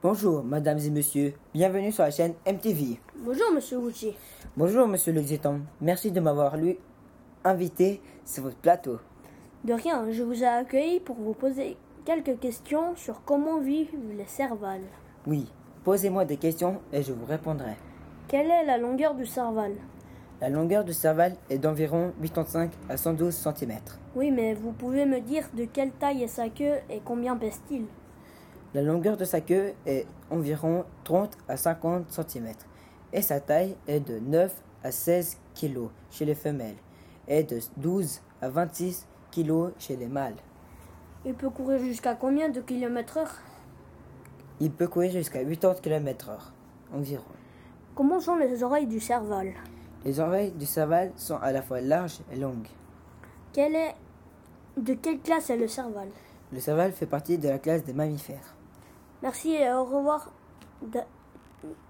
Bonjour, mesdames et messieurs. Bienvenue sur la chaîne MTV. Bonjour, monsieur Gucci. Bonjour, monsieur le Géton. Merci de m'avoir lui invité sur votre plateau. De rien, je vous ai accueilli pour vous poser quelques questions sur comment vivent les cervales. Oui, posez-moi des questions et je vous répondrai. Quelle est la longueur du cerval? La longueur du cerval est d'environ 85 à 112 cm. Oui, mais vous pouvez me dire de quelle taille est sa queue et combien pèse-t-il? La longueur de sa queue est environ 30 à 50 cm et sa taille est de 9 à 16 kg chez les femelles et de 12 à 26 kg chez les mâles. Il peut courir jusqu'à combien de kilomètres heure? Il peut courir jusqu'à 80 km/h environ. Comment sont les oreilles du cerval Les oreilles du cerval sont à la fois larges et longues. Quelle est... De quelle classe est le cerval Le cerval fait partie de la classe des mammifères. Merci et au revoir.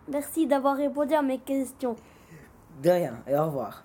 Merci d'avoir répondu à mes questions. De rien et au revoir.